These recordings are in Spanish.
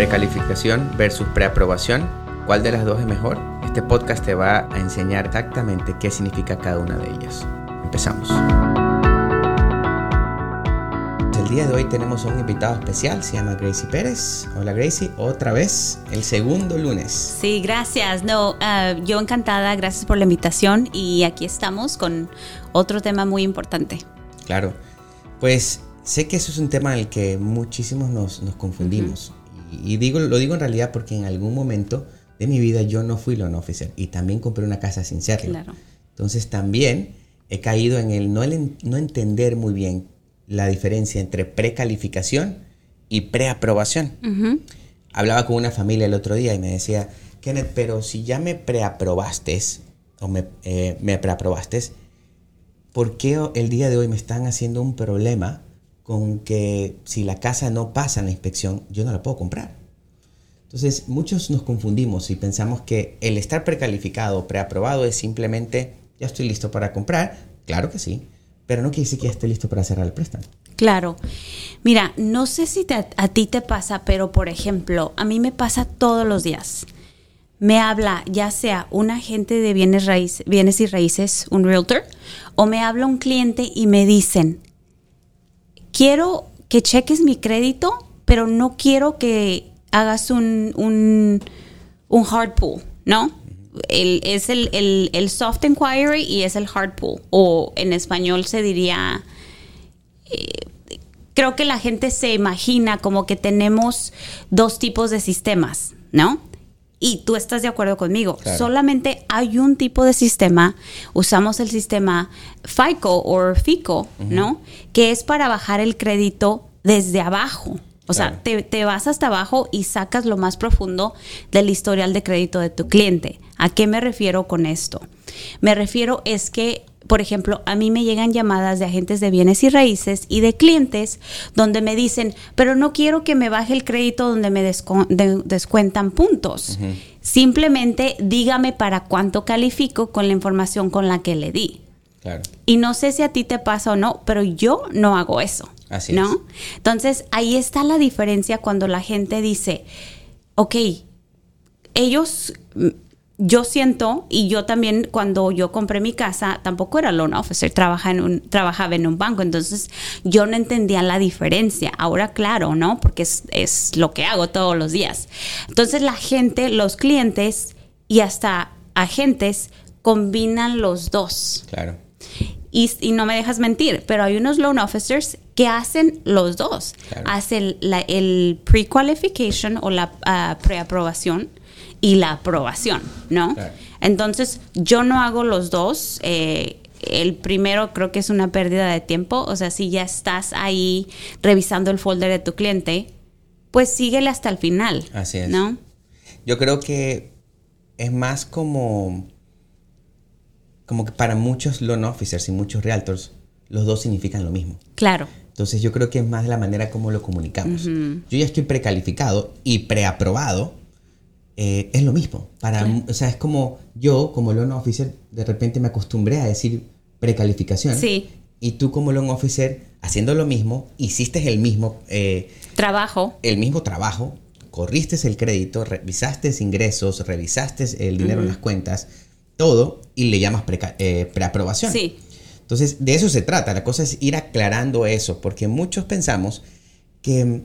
Precalificación versus preaprobación. ¿Cuál de las dos es mejor? Este podcast te va a enseñar exactamente qué significa cada una de ellas. Empezamos. El día de hoy tenemos a un invitado especial, se llama Gracie Pérez. Hola Gracie, otra vez, el segundo lunes. Sí, gracias. No, ah, yo encantada, gracias por la invitación y aquí estamos con otro tema muy importante. Claro, pues sé que eso es un tema en el que muchísimos nos, confundimos. Y, digo, lo digo en realidad porque en algún momento de mi vida yo no fui loan officer y también compré una casa sin serlo. Claro. Entonces también he caído en el no, no entender muy bien la diferencia entre precalificación y preaprobación. Hablaba con una familia el otro día y me decía, Kenneth, pero si ya me preaprobaste o me, eh, me preaprobaste, ¿por qué el día de hoy me están haciendo un problema con que si la casa no pasa en la inspección, yo no la puedo comprar? Entonces, muchos nos confundimos y pensamos que el estar precalificado preaprobado es simplemente, ya estoy listo para comprar. Claro que sí, pero no quiere decir que ya esté listo para cerrar el préstamo. Claro. Mira, no sé si a ti te pasa, pero por ejemplo, a mí me pasa todos los días. Me habla ya sea un agente de bienes, raíz, bienes y raíces, un realtor, o me habla un cliente y me dicen, quiero que cheques mi crédito, pero no quiero que hagas un, un, un hard pull, ¿no? es el, soft inquiry y es el hard pull. O en español se diría. Eh, creo que la gente se imagina como que tenemos dos tipos de sistemas, ¿no? Y tú estás de acuerdo conmigo. Solamente hay un tipo de sistema. Usamos el sistema FICO o FICO, ¿no? Que es para bajar el crédito desde abajo. O sea, te, vas hasta abajo y sacas lo más profundo del historial de crédito de tu cliente. ¿A qué me refiero con esto? Me refiero es que, por ejemplo, a mí me llegan llamadas de agentes de bienes y raíces y de clientes donde me dicen, pero no quiero que me baje el crédito donde me descuentan puntos. Simplemente dígame para cuánto califico con la información con la que le di. Y no sé si a ti te pasa o no, pero yo no hago eso. Así ¿no? Entonces, ahí está la diferencia cuando la gente dice, ok, ellos, yo siento, y yo también cuando yo compré mi casa, tampoco era loan officer, trabajaba en un, trabajaba en un banco, entonces yo no entendía la diferencia. Ahora, claro, ¿no? Porque es, es lo que hago todos los días. Entonces, la gente, los clientes y hasta agentes combinan los dos. Claro. Y, no me dejas mentir, pero hay unos loan officers que hacen los dos. Hacen el pre-qualification o la ah, preaprobación y la aprobación, ¿no? Entonces, yo no hago los dos. Eh, el primero creo que es una pérdida de tiempo. O sea, si ya estás ahí revisando el folder de tu cliente, pues síguele hasta el final. Así es. ¿No? Yo creo que es más como como que para muchos loan officers y muchos realtors, los dos significan lo mismo. Claro. Entonces yo creo que es más la manera como lo comunicamos. Yo ya estoy precalificado y preaprobado. Eh, es lo mismo. Para, O sea, es como yo, como loan officer, de repente me acostumbré a decir precalificación. Sí. Y tú como loan officer, haciendo lo mismo, hiciste el mismo... Eh, trabajo. El mismo trabajo, corriste el crédito, revisaste ingresos, revisaste el dinero en las cuentas, todo y le llamas eh, preaprobación. Sí. Entonces, de eso se trata. La cosa es ir aclarando eso, porque muchos pensamos que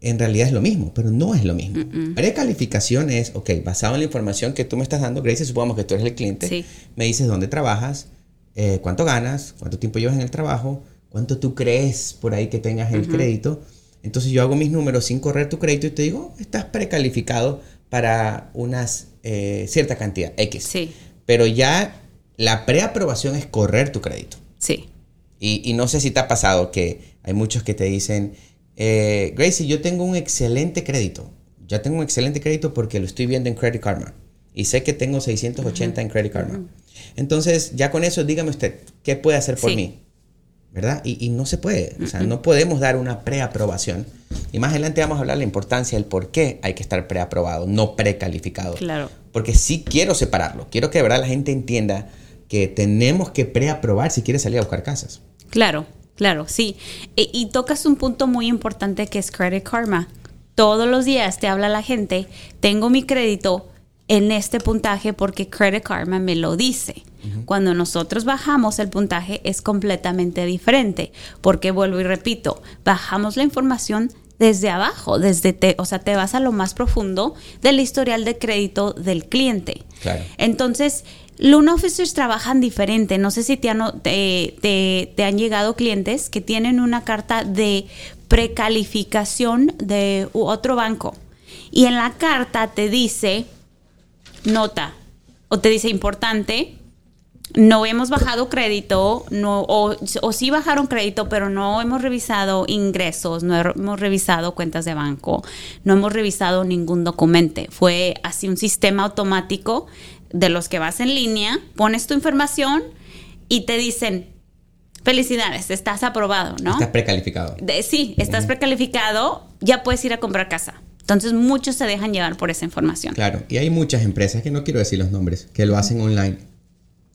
en realidad es lo mismo, pero no es lo mismo. Precalificación es, ok, basado en la información que tú me estás dando, Grace, supongamos que tú eres el cliente, me dices dónde trabajas, eh, cuánto ganas, cuánto tiempo llevas en el trabajo, cuánto tú crees por ahí que tengas el crédito. Entonces yo hago mis números sin correr tu crédito y te digo, estás precalificado para unas eh, cierta cantidad, X. Sí. Pero ya la preaprobación es correr tu crédito. Sí. Y, no sé si te ha pasado que hay muchos que te dicen, eh, Gracie, yo tengo un excelente crédito. Ya tengo un excelente crédito porque lo estoy viendo en Credit Karma. Y sé que tengo 680 en Credit Karma. Entonces, ya con eso, dígame usted, ¿qué puede hacer por mí? ¿verdad? Y, no se puede, o sea, no podemos dar una preaprobación. Y más adelante vamos a hablar de la importancia del por qué hay que estar preaprobado, no precalificado. Claro. Porque sí quiero separarlo, quiero que de verdad la gente entienda que tenemos que preaprobar si quiere salir a buscar casas. Claro, claro, sí. E, y tocas un punto muy importante que es Credit Karma todos los días te habla la gente, tengo mi crédito en este puntaje porque Credit Karma me lo dice. Cuando nosotros bajamos el puntaje es completamente diferente, porque vuelvo y repito, bajamos la información desde abajo, desde te, o sea, te vas a lo más profundo del historial de crédito del cliente. Entonces, loan officers trabajan diferente. No sé si te han, te, han llegado clientes que tienen una carta de precalificación de otro banco y en la carta te dice nota o te dice importante no hemos bajado crédito, o, o, sí bajaron crédito, pero no hemos revisado ingresos, no hemos revisado cuentas de banco, no hemos revisado ningún documento. Fue así un sistema automático de los que vas en línea, pones tu información y te dicen, felicidades, estás aprobado, ¿no? Estás precalificado. sí, estás precalificado, ya puedes ir a comprar casa. Entonces muchos se dejan llevar por esa información. Claro, y hay muchas empresas, que no quiero decir los nombres, que lo hacen online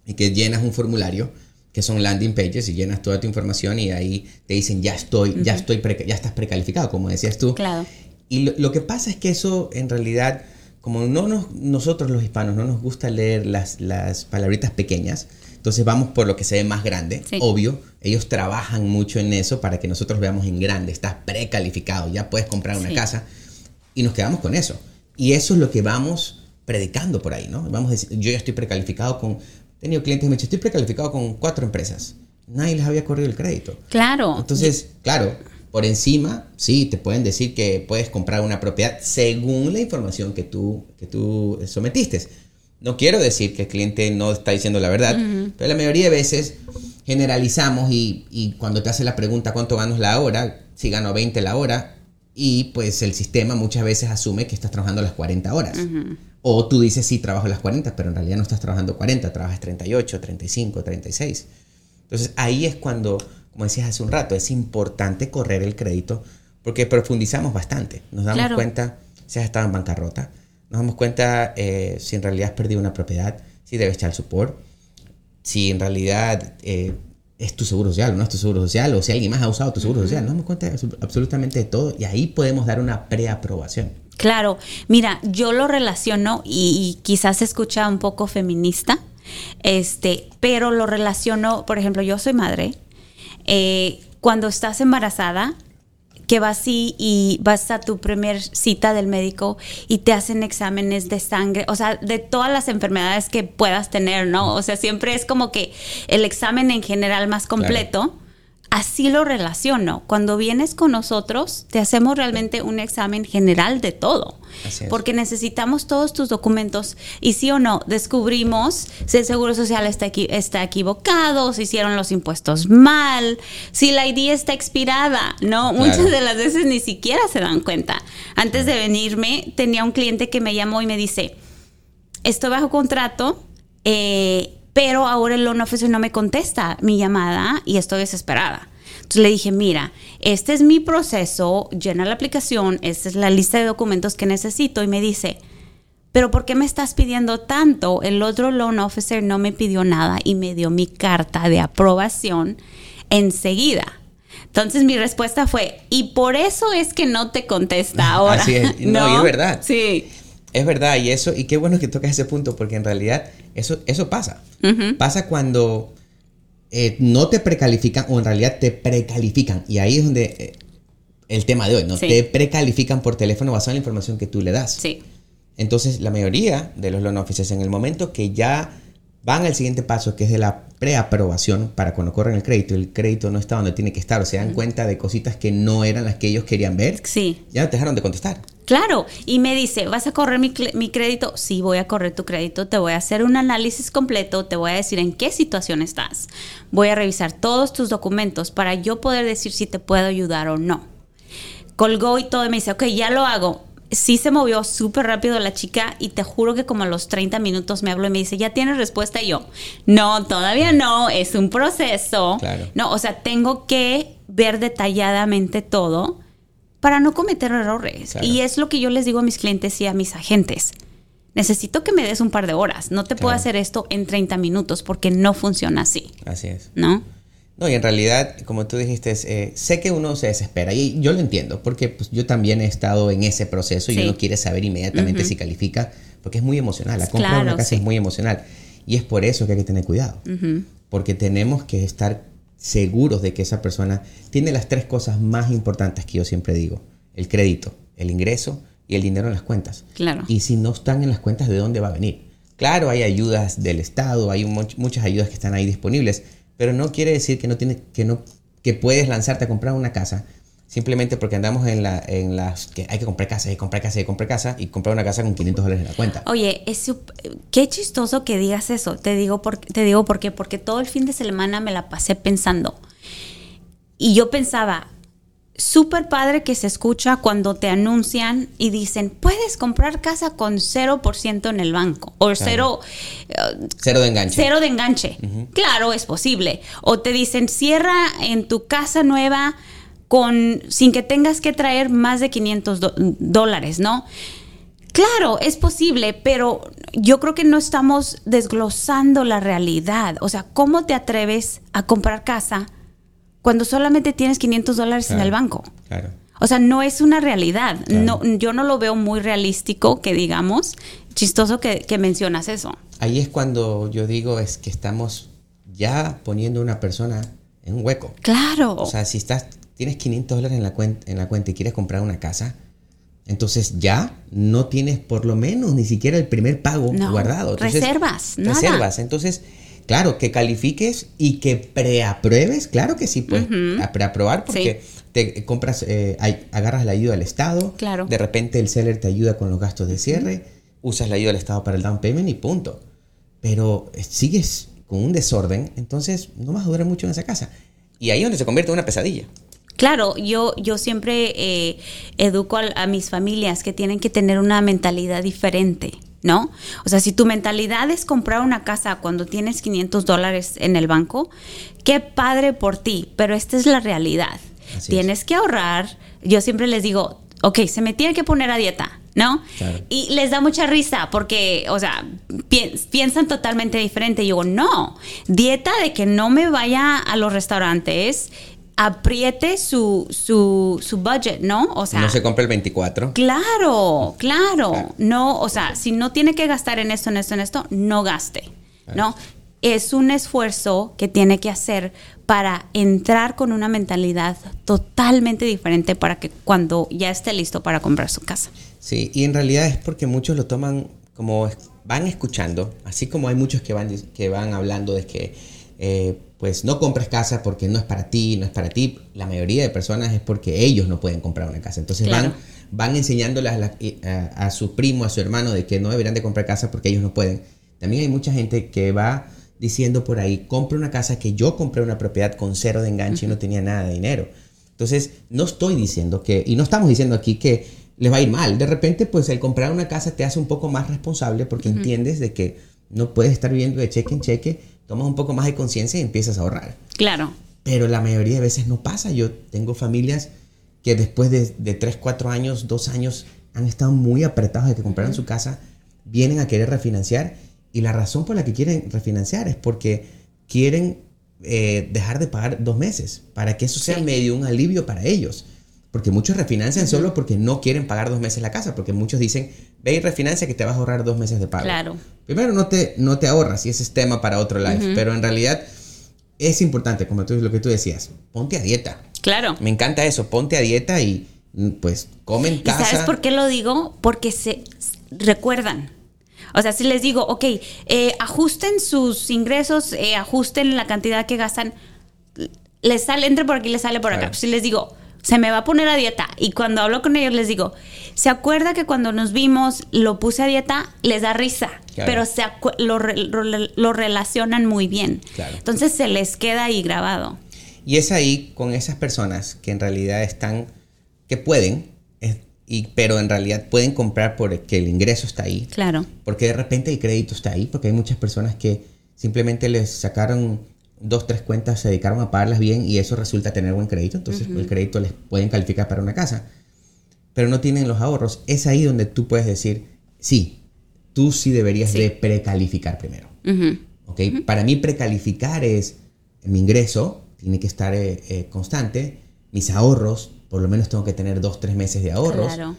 y que llenas un formulario que son landing pages y llenas toda tu información y ahí te dicen ya estoy, ya estoy, ya estás precalificado, como decías tú. Claro. Y lo, que pasa es que eso en realidad, como no nos, nosotros los hispanos no nos gusta leer las, las palabritas pequeñas, entonces vamos por lo que se ve más grande, obvio. Ellos trabajan mucho en eso para que nosotros veamos en grande, estás precalificado, ya puedes comprar una casa y nos quedamos con eso. Y eso es lo que vamos predicando por ahí, ¿no? Vamos a decir, yo ya estoy precalificado con He tenido clientes que me dicho, estoy precalificado con cuatro empresas. Nadie les había corrido el crédito. Claro. Entonces, claro, por encima, sí, te pueden decir que puedes comprar una propiedad según la información que tú, que tú sometiste. No quiero decir que el cliente no está diciendo la verdad, pero la mayoría de veces generalizamos y, y, cuando te hace la pregunta cuánto ganas la hora, si gano 20 la hora, y pues el sistema muchas veces asume que estás trabajando las 40 horas. O tú dices, sí, trabajo las 40, pero en realidad no estás trabajando 40, trabajas 38, 35, 36. Entonces ahí es cuando, como decías hace un rato, es importante correr el crédito porque profundizamos bastante. Nos damos cuenta si has estado en bancarrota, nos damos cuenta eh, si en realidad has perdido una propiedad, si debes echar support, si en realidad eh, es tu seguro social o no es tu seguro social, o si alguien más ha usado tu seguro social. Nos damos cuenta absolutamente de todo y ahí podemos dar una preaprobación. Claro, mira, yo lo relaciono y, quizás se escucha un poco feminista, este, pero lo relaciono, por ejemplo, yo soy madre. Eh, cuando estás embarazada, que vas y, y vas a tu primer cita del médico y te hacen exámenes de sangre, o sea, de todas las enfermedades que puedas tener, ¿no? O sea, siempre es como que el examen en general más completo así lo relaciono. Cuando vienes con nosotros, te hacemos realmente un examen general de todo. Porque necesitamos todos tus documentos y sí o no, descubrimos si el Seguro Social está, está equivocado, si hicieron los impuestos mal, si la ID está expirada, ¿no? Muchas de las veces ni siquiera se dan cuenta. Antes de venirme, tenía un cliente que me llamó y me dice, estoy bajo contrato, eh, pero ahora el loan officer no me contesta mi llamada y estoy desesperada. Entonces le dije, mira, este es mi proceso, llena la aplicación, esta es la lista de documentos que necesito y me dice, pero ¿por qué me estás pidiendo tanto? El otro loan officer no me pidió nada y me dio mi carta de aprobación enseguida. Entonces mi respuesta fue, y por eso es que no te contesta ahora. Así es, no, es verdad. Sí. Es verdad, y eso, y qué bueno que tocas ese punto, porque en realidad eso, eso pasa. Pasa cuando eh, no te precalifican o en realidad te precalifican. Y ahí es donde eh, el tema de hoy, ¿no? Te precalifican por teléfono basado en la información que tú le das. Sí. Entonces, la mayoría de los loan officers, en el momento que ya van al siguiente paso, que es de la preaprobación para cuando corren el crédito, el crédito no está donde tiene que estar, o se dan cuenta de cositas que no eran las que ellos querían ver, sí. ya te dejaron de contestar. Claro, y me dice, ¿vas a correr mi, mi, crédito? Sí, voy a correr tu crédito, te voy a hacer un análisis completo, te voy a decir en qué situación estás, voy a revisar todos tus documentos para yo poder decir si te puedo ayudar o no. Colgó y todo y me dice, ok, ya lo hago. Sí se movió súper rápido la chica y te juro que como a los 30 minutos me habló y me dice, ¿ya tienes respuesta? Y yo, no, todavía no, es un proceso. Claro. No, o sea, tengo que ver detalladamente todo para no cometer errores. Y es lo que yo les digo a mis clientes y a mis agentes. Necesito que me des un par de horas. No te puedo hacer esto en 30 minutos porque no funciona así. Así es. ¿No? No, y en realidad, como tú dijiste, eh, sé que uno se desespera y yo lo entiendo, porque pues, yo también he estado en ese proceso y uno quiere saber inmediatamente si califica, porque es muy emocional, la compra de una casa es muy emocional y es por eso que hay que tener cuidado, porque tenemos que estar seguros de que esa persona tiene las tres cosas más importantes que yo siempre digo, el crédito, el ingreso y el dinero en las cuentas. Claro. Y si no están en las cuentas, ¿de dónde va a venir? Claro, hay ayudas del Estado, hay muchas ayudas que están ahí disponibles, pero no quiere decir que no tienes, que no, que puedes lanzarte a comprar una casa simplemente porque andamos en, la, en las que hay que comprar casa, y comprar casa, y comprar casa y comprar una casa con 500 dólares en la cuenta. Oye, es, qué chistoso que digas eso. Te digo, por, te digo por qué. Porque todo el fin de semana me la pasé pensando. Y yo pensaba, súper padre que se escucha cuando te anuncian y dicen, puedes comprar casa con 0% en el banco o cero, cero de enganche. Cero de enganche. Claro, es posible. O te dicen, cierra en tu casa nueva con sin que tengas que traer más de 500 dólares, ¿no? Claro, es posible, pero yo creo que no estamos desglosando la realidad. O sea, ¿cómo te atreves a comprar casa cuando solamente tienes 500 dólares en el banco. Claro. O sea, no es una realidad. No, yo no lo veo muy realístico, que digamos. Chistoso que, mencionas eso. Ahí es cuando yo digo es que estamos ya poniendo a una persona en un hueco. Claro. O sea, si estás, tienes 500 dólares en la, cuenta, en la cuenta y quieres comprar una casa, entonces ya no tienes por lo menos ni siquiera el primer pago guardado. reservas, nada. Reservas. Entonces, Claro, que califiques y que preapruebes, claro que sí, pues, a preaprobar porque te compras, eh, agarras la ayuda del Estado, claro. de repente el seller te ayuda con los gastos de cierre, usas la ayuda del Estado para el down payment y punto. Pero eh, sigues con un desorden, entonces no vas a durar mucho en esa casa. Y ahí es donde se convierte en una pesadilla. Claro, yo, yo siempre eh, educo a, mis familias que tienen que tener una mentalidad diferente. ¿No? O sea, si tu mentalidad es comprar una casa cuando tienes 500 dólares en el banco, qué padre por ti, pero esta es la realidad. Tienes que ahorrar. Yo siempre les digo, ok, se me tiene que poner a dieta, ¿no? Y les da mucha risa porque, o sea, piensan totalmente diferente. Y yo, no, dieta de que no me vaya a los restaurantes apriete su, su, su budget, ¿no? O sea. No se compra el 24. Claro, claro, No, o sea, si no tiene que gastar en esto, en esto, en esto, no gaste, ¿no? Es un esfuerzo que tiene que hacer para entrar con una mentalidad totalmente diferente para que cuando ya esté listo para comprar su casa. Sí, y en realidad es porque muchos lo toman como van escuchando, así como hay muchos que van, que van hablando de que eh, pues no compres casa porque no es para ti, no es para ti. La mayoría de personas es porque ellos no pueden comprar una casa. Entonces van, van enseñándoles a, su primo, a su hermano de que no deberían de comprar casa porque ellos no pueden. También hay mucha gente que va diciendo por ahí, compre una casa que yo compré una propiedad con cero de enganche y no tenía nada de dinero. Entonces, no estoy diciendo que, y no estamos diciendo aquí que les va a ir mal. De repente, pues el comprar una casa te hace un poco más responsable porque entiendes de que no puedes estar viviendo de cheque en cheque tomas un poco más de conciencia y empiezas a ahorrar. Claro. Pero la mayoría de veces no pasa. Yo tengo familias que después de, de 3, 4 años, 2 años, han estado muy apretados de que compraron su casa, vienen a querer refinanciar y la razón por la que quieren refinanciar es porque quieren eh, dejar de pagar dos meses para que eso sea medio un alivio para ellos. Porque muchos refinancian solo porque no quieren pagar dos meses la casa, porque muchos dicen, ve y refinancia que te vas a ahorrar dos meses de pago. Claro. Primero, no te, no te ahorras y ese es tema para otro live, pero en realidad es importante, como tú, lo que tú decías, ponte a dieta. Claro. Me encanta eso, ponte a dieta y mm, pues comen casa. ¿Y ¿Sabes por qué lo digo? Porque se recuerdan. O sea, si les digo, ok, eh, ajusten sus ingresos, eh, ajusten la cantidad que gastan, les sale, entre por aquí, les sale por acá. Si les digo, se me va a poner a dieta. Y cuando hablo con ellos les digo, ¿se acuerda que cuando nos vimos lo puse a dieta? Les da risa, pero se lo, lo, relacionan muy bien. Entonces se les queda ahí grabado. Y es ahí con esas personas que en realidad están, que pueden, y, pero en realidad pueden comprar porque el ingreso está ahí. Claro. Porque de repente el crédito está ahí, porque hay muchas personas que simplemente les sacaron dos, tres cuentas se dedicaron a pagarlas bien y eso resulta tener buen crédito, entonces el crédito les pueden calificar para una casa, pero no tienen los ahorros. Es ahí donde tú puedes decir, sí, tú sí deberías de precalificar primero. ¿okay? Para mí precalificar es mi ingreso, tiene que estar eh, eh, constante. Mis ahorros, por lo menos tengo que tener dos, tres meses de ahorros. Claro.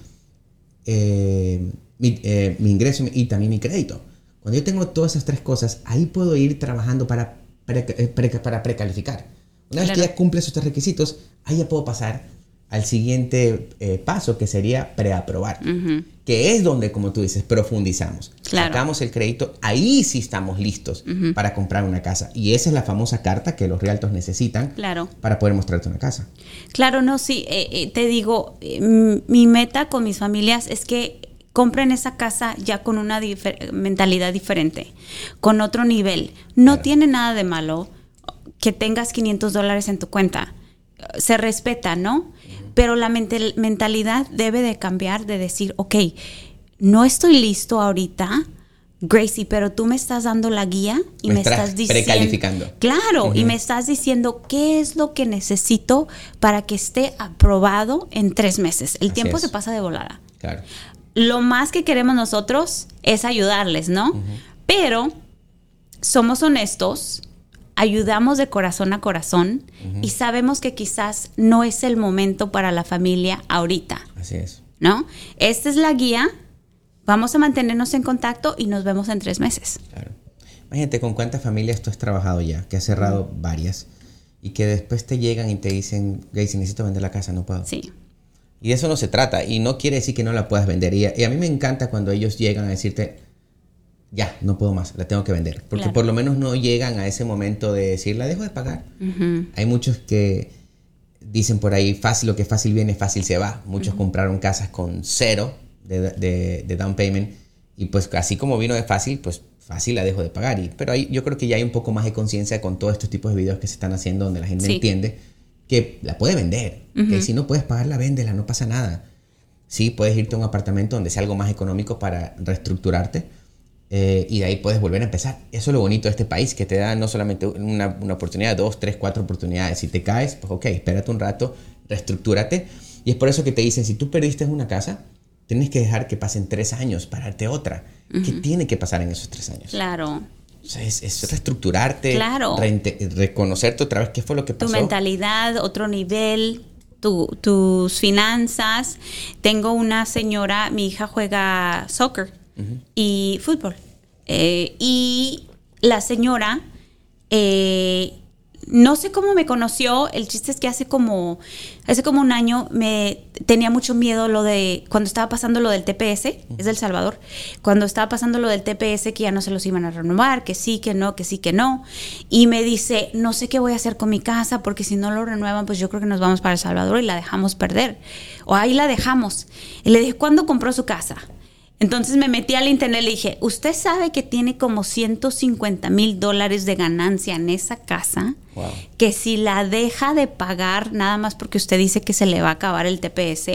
Eh, mi, mi ingreso y también mi crédito. Cuando yo tengo todas esas tres cosas, ahí puedo ir trabajando para, pre- eh, pre- para precalificar. Una vez que ya cumple esos tres requisitos, ahí ya puedo pasar al siguiente eh, paso, que sería preaprobar. Ujú. Que es donde, como tú dices, profundizamos. Claro. Sacamos el crédito, ahí sí estamos listos para comprar una casa. Y esa es la famosa carta que los realtos necesitan Claro. para poder mostrarte una casa. Claro, no, sí, eh, eh, te digo, mi meta con mis familias es que compren esa casa ya con una difer- mentalidad diferente, con otro nivel. No Claro. tiene nada de malo que tengas 500 dólares en tu cuenta. Se respeta, ¿no? Pero la mental- mentalidad debe de cambiar, de decir, ok, no estoy listo ahorita, Gracie, pero tú me estás dando la guía y Me me, estás diciendo... precalificando. Claro, y me estás diciendo qué es lo que necesito para que esté aprobado en tres meses. El Así tiempo es. se pasa de volada. Claro. Lo más que queremos nosotros es ayudarles, ¿no? Pero somos honestos, ayudamos de corazón a corazón y sabemos que quizás no es el momento para la familia ahorita, Así es. ¿no? Esta es la guía. Vamos a mantenernos en contacto y nos vemos en tres meses. Claro. Imagínate con cuántas familias tú has trabajado ya, que has cerrado varias, y que después te llegan y te dicen, Gracie, necesito vender la casa, no puedo. Sí, Y de eso no se trata, y no quiere decir que no la puedas vender. Y a, y a mí me encanta cuando ellos llegan a decirte, ya, no puedo más, la tengo que vender. Porque Claro. por lo menos no llegan a ese momento de decir, la dejo de pagar. Hay muchos que dicen por ahí, fácil, lo que fácil viene, fácil se va. Muchos compraron casas con cero de, de- de down payment y pues así como vino de fácil, pues fácil la dejo de pagar. Y, pero ahí, yo creo que ya hay un poco más de conciencia con todos estos tipos de videos que se están haciendo donde la gente Sí. entiende que la puede vender. Que si no puedes pagarla, véndela, no pasa nada. Sí, puedes irte a un apartamento donde sea algo más económico para reestructurarte eh, y de ahí puedes volver a empezar. Eso es lo bonito de este país, que te da no solamente una, una oportunidad, dos, tres, cuatro oportunidades. Si te caes, pues ok, espérate un rato, reestructúrate. Y es por eso que te dicen, si tú perdiste una casa, tienes que dejar que pasen tres años para darte otra. ¿Qué tiene que pasar en esos tres años? claro. O sea, es, es reestructurarte, Claro. reconocerte otra vez qué fue lo que tu pasó. mentalidad, otro nivel, tu- tus finanzas. Tengo una señora, mi hija juega soccer y fútbol. Eh, y la señora, eh, no sé cómo me conoció, el chiste es que hace como, hace como un año me tenía mucho miedo lo de, cuando estaba pasando lo del TPS, es del Salvador, cuando estaba pasando lo del TPS que ya no se los iban a renovar, que sí, que no, que sí, que no, y me dice, no sé qué voy a hacer con mi casa, porque si no lo renuevan, pues yo creo que nos vamos para El Salvador y la dejamos perder, o ahí la dejamos. Y le dije, ¿cuándo compró su casa? Entonces me metí al internet y le dije, ¿usted sabe que tiene como 150 mil dólares de ganancia en esa casa? Wow. Que si la deja de pagar nada más porque usted dice que se le va a acabar el TPS,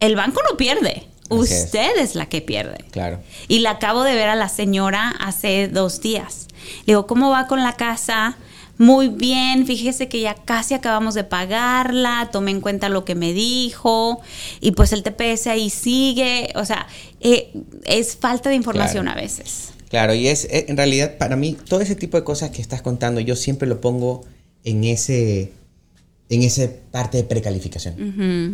el banco no pierde. Así es. Usted es la que pierde. Claro. Y la acabo de ver a la señora hace dos días. Le digo, ¿cómo va con la casa? Muy bien, fíjese que ya casi acabamos de pagarla, tomé en cuenta lo que me dijo y pues el TPS ahí sigue, o sea, eh, es falta de información Claro. a veces. Claro, y es eh, en realidad para mí todo ese tipo de cosas que estás contando yo siempre lo pongo en ese en esa parte de precalificación.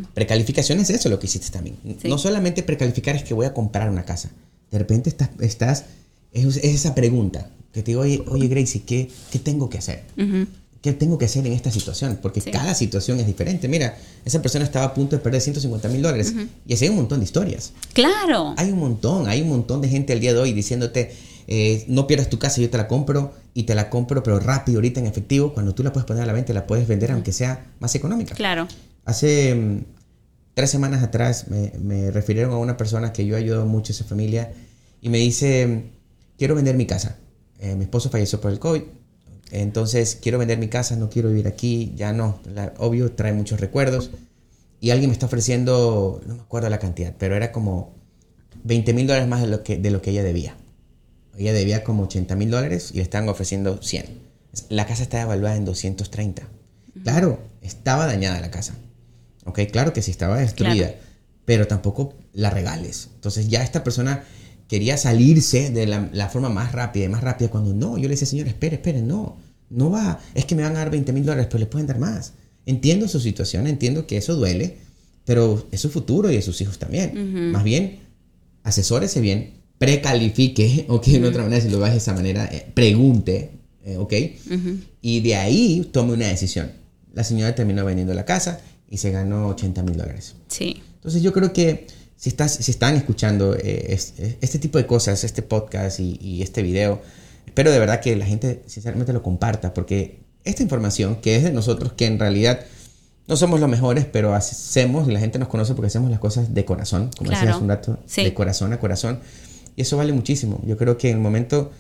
Ujú. Precalificación es eso lo que hiciste también. Sí. No solamente precalificar es que voy a comprar una casa. De repente estás, estás es, es esa pregunta que te digo, oye, oye Gracie, ¿qué, ¿qué tengo que hacer? Ujú. ¿Qué tengo que hacer en esta situación? Porque Sí. cada situación es diferente. Mira, esa persona estaba a punto de perder 150 mil dólares y así hay un montón de historias. Claro. Hay un montón, hay un montón de gente al día de hoy diciéndote, eh, no pierdas tu casa, yo te la compro y te la compro, pero rápido, ahorita en efectivo. Cuando tú la puedes poner a la venta, la puedes vender aunque sea más económica. Claro. Hace mm, tres semanas atrás me, me refirieron a una persona que yo ayudo mucho a esa familia y me dice, quiero vender mi casa. Eh, mi esposo falleció por el COVID, entonces quiero vender mi casa, no quiero vivir aquí, ya no. La- obvio, trae muchos recuerdos. Y alguien me está ofreciendo, no me acuerdo la cantidad, pero era como 20 mil dólares más de lo, que, de lo que ella debía. Ella debía como 80 mil dólares y le estaban ofreciendo 100. La casa estaba evaluada en 230. Claro, estaba dañada la casa. Ok, claro que sí estaba destruida, Claro. pero tampoco la regales. Entonces ya esta persona quería salirse de la, la forma más rápida y más rápida cuando no, yo le decía, señor, espere, espere, no, no va, es que me van a dar 20 mil dólares, pero le pueden dar más. Entiendo su situación, entiendo que eso duele, pero es su futuro y de sus hijos también. Más bien, asesórese bien, precalifique, ok, de otra manera, si lo vas de esa manera, eh, pregunte, eh, ok, y de ahí tome una decisión. La señora terminó vendiendo la casa y se ganó 80 mil dólares. Sí. Entonces yo creo que si, estás, si están escuchando eh, este, tipo de cosas, este podcast y, este video, espero de verdad que la gente sinceramente lo comparta, porque esta información que es de nosotros, que en realidad no somos los mejores, pero hacemos, la gente nos conoce porque hacemos las cosas de corazón, como decías hace un rato, de corazón a corazón, y eso vale muchísimo. Yo creo que en el momento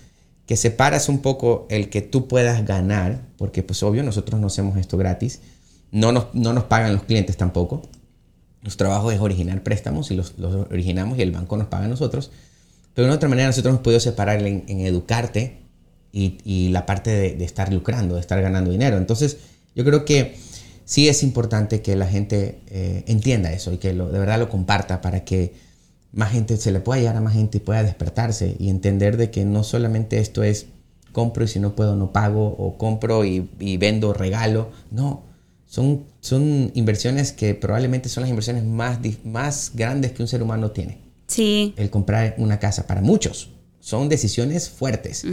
que separas un poco el que tú puedas ganar, porque pues obvio nosotros no hacemos esto gratis, no nos, no nos pagan los clientes tampoco, nuestro trabajo es originar préstamos y los, originamos y el banco nos paga a nosotros. Pero de otra manera nosotros hemos podido separar en, educarte y, la parte de, estar lucrando, de estar ganando dinero. Entonces yo creo que sí es importante que la gente eh, entienda eso y que de verdad lo comparta para que más gente se le pueda llegar a más gente y pueda despertarse y entender de que no solamente esto es compro y si no puedo no pago o compro y, y vendo regalo. No, son, son inversiones que probablemente son las inversiones más, más grandes que un ser humano tiene. Sí. El comprar una casa para muchos. Son decisiones fuertes.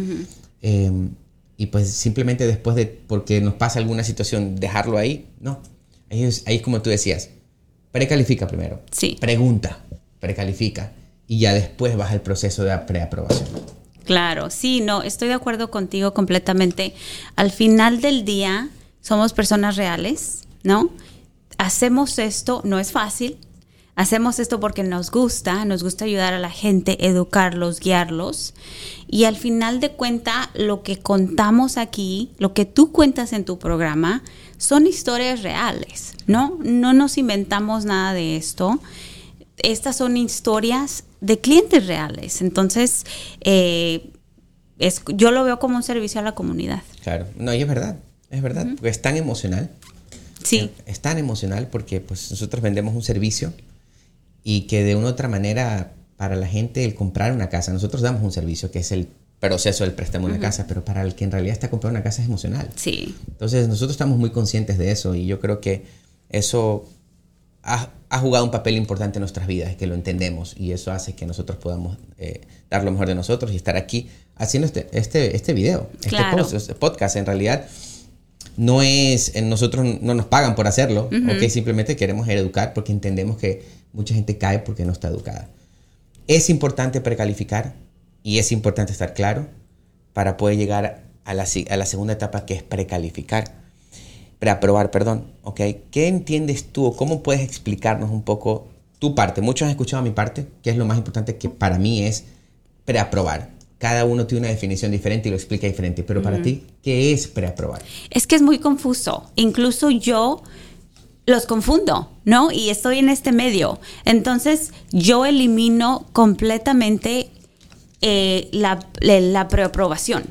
Em, y pues simplemente después de, porque nos pasa alguna situación, dejarlo ahí, no. Ahí es, ahí como tú decías, precalifica primero. Sí. Pregunta, precalifica. Y ya después vas al proceso de preaprobación. Claro, sí, no, estoy de acuerdo contigo completamente. Al final del día, somos personas reales, ¿no? Hacemos esto, no es fácil, hacemos esto porque nos gusta, nos gusta ayudar a la gente, educarlos, guiarlos. Y al final de cuenta, lo que contamos aquí, lo que tú cuentas en tu programa, son historias reales, ¿no? No nos inventamos nada de esto. Estas son historias de clientes reales. Entonces, eh, es, yo lo veo como un servicio a la comunidad. Claro, no, y es verdad. Es verdad, porque es tan emocional. Sí. Es, tan emocional porque pues nosotros vendemos un servicio y que de una u otra manera para la gente el comprar una casa, nosotros damos un servicio que es el proceso del préstamo de una casa, pero para el que en realidad está comprando una casa es emocional. Sí. Entonces nosotros estamos muy conscientes de eso y yo creo que eso ha, jugado un papel importante en nuestras vidas, que lo entendemos y eso hace que nosotros podamos eh, dar lo mejor de nosotros y estar aquí haciendo este, este, este video, este, este podcast en realidad no es, nosotros no nos pagan por hacerlo, simplemente queremos educar porque entendemos que mucha gente cae porque no está educada. Es importante precalificar y es importante estar claro para poder llegar a la, a la segunda etapa que es precalificar, preaprobar, perdón, ¿ok? ¿Qué entiendes tú o cómo puedes explicarnos un poco tu parte? Muchos han escuchado mi parte, que es lo más importante que para mí es preaprobar cada uno tiene una definición diferente y lo explica diferente. Pero para ti, ¿qué es preaprobar? Es que es muy confuso. Incluso yo los confundo, ¿no? Y estoy en este medio. Entonces, yo elimino completamente eh, la, preaprobación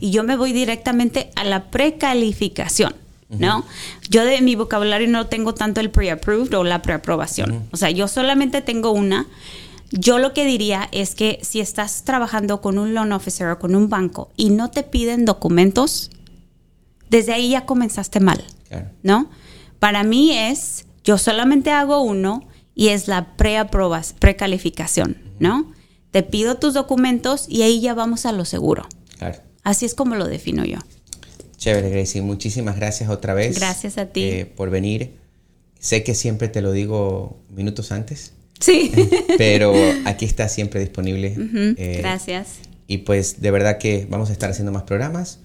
y yo me voy directamente a la precalificación. ¿No? Yo de mi vocabulario no tengo tanto el pre-approved o la preaprobación. O sea, yo solamente tengo una yo lo que diría es que si estás trabajando con un loan officer o con un banco y no te piden documentos, desde ahí ya comenzaste mal, ¿no? Para mí es, yo solamente hago uno y es la preaprobas, precalificación, ¿no? Te pido tus documentos y ahí ya vamos a lo seguro. Así es como lo defino yo. Chévere, Gracie. Muchísimas gracias otra vez. Gracias a ti. Eh, por venir. Sé que siempre te lo digo minutos antes. Sí. Pero aquí está siempre disponible. Eh, Gracias. Y pues de verdad que vamos a estar haciendo más programas.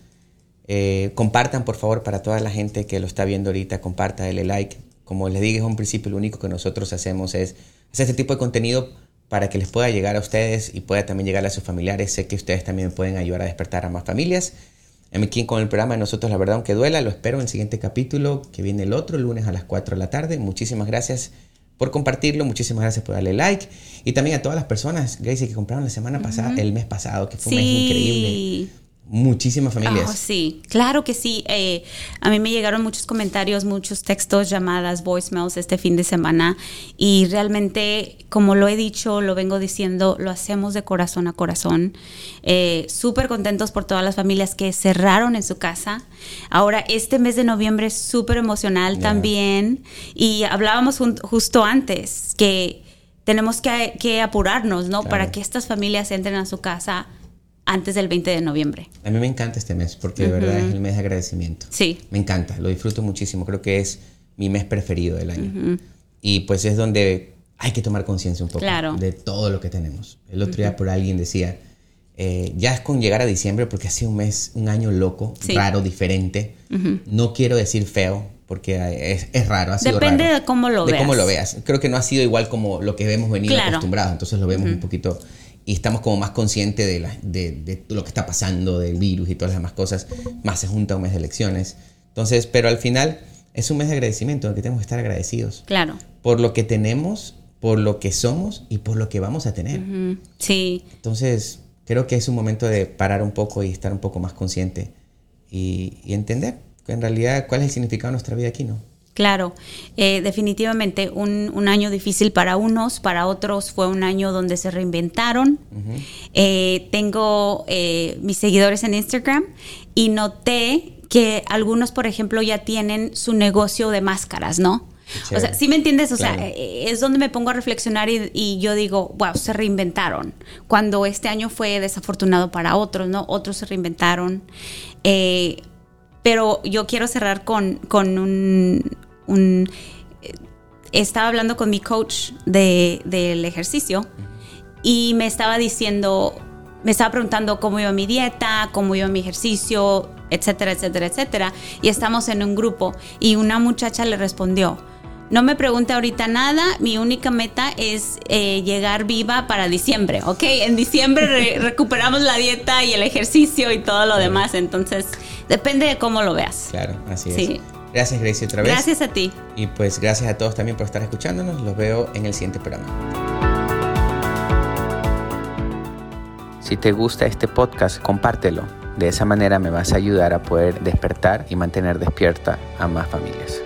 Eh, compartan por favor para toda la gente que lo está viendo ahorita, comparta, dale like. Como les dije en un principio, lo único que nosotros hacemos es hacer este tipo de contenido para que les pueda llegar a ustedes y pueda también llegar a sus familiares. Sé que ustedes también pueden ayudar a despertar a más familias. Aquí con el programa de Nosotros la Verdad Aunque Duela, lo espero en el siguiente capítulo que viene el otro lunes a las 4 de la tarde. Muchísimas gracias por compartirlo. Muchísimas gracias por darle like. Y también a todas las personas, Gracie, que compraron la semana pasada, el mes pasado, que fue un mes increíble. Muchísimas familias. Oh, sí, claro que sí. Eh, a mí me llegaron muchos comentarios, muchos textos, llamadas, voicemails este fin de semana y realmente, como lo he dicho, lo vengo diciendo, lo hacemos de corazón a corazón. Eh, súper contentos por todas las familias que cerraron en su casa. Ahora, este mes de noviembre es súper emocional también y hablábamos justo antes que tenemos que, apurarnos, ¿no? Para que estas familias entren a su casa antes del 20 de noviembre. A mí me encanta este mes porque de verdad es el mes de agradecimiento. Sí. Me encanta, lo disfruto muchísimo. Creo que es mi mes preferido del año. Y pues es donde hay que tomar conciencia un poco de todo lo que tenemos. El otro día por alguien decía, eh, ya es con llegar a diciembre porque ha sido un mes, un año loco, raro, diferente. No quiero decir feo porque es, es raro. Ha sido Depende de cómo lo de veas. cómo lo veas. Creo que no ha sido igual como lo que hemos venido acostumbrados. Entonces lo vemos un poquito y estamos como más conscientes de, la, de, de, lo que está pasando, del virus y todas las demás cosas, más se junta un mes de elecciones. Entonces, pero al final es un mes de agradecimiento, en que tenemos que estar agradecidos. Claro. Por lo que tenemos, por lo que somos y por lo que vamos a tener. Sí. Entonces, creo que es un momento de parar un poco y estar un poco más consciente y, y entender que en realidad cuál es el significado de nuestra vida aquí, ¿no? Claro, eh, definitivamente un, año difícil para unos, para otros fue un año donde se reinventaron. Eh, tengo eh, mis seguidores en Instagram y noté que algunos, por ejemplo, ya tienen su negocio de máscaras, ¿no? O sea, ¿sí me entiendes? O sea, es donde me pongo a reflexionar y, yo digo, wow, se reinventaron. Cuando este año fue desafortunado para otros, ¿no? Otros se reinventaron. pero yo quiero cerrar con, con un, un... Estaba hablando con mi coach del ejercicio y me estaba diciendo, me estaba preguntando cómo iba mi dieta, cómo iba mi ejercicio, etcétera, etcétera, etcétera. Y estamos en un grupo y una muchacha le respondió, no me pregunte ahorita nada, mi única meta es eh, llegar viva para diciembre, ¿ok? En diciembre recuperamos la dieta y el ejercicio y todo lo demás, entonces depende de cómo lo veas. Claro, así es. Gracias Gracie otra vez. Gracias a ti. Y pues gracias a todos también por estar escuchándonos. Los veo en el siguiente programa. Si te gusta este podcast, compártelo. De esa manera me vas a ayudar a poder despertar y mantener despierta a más familias.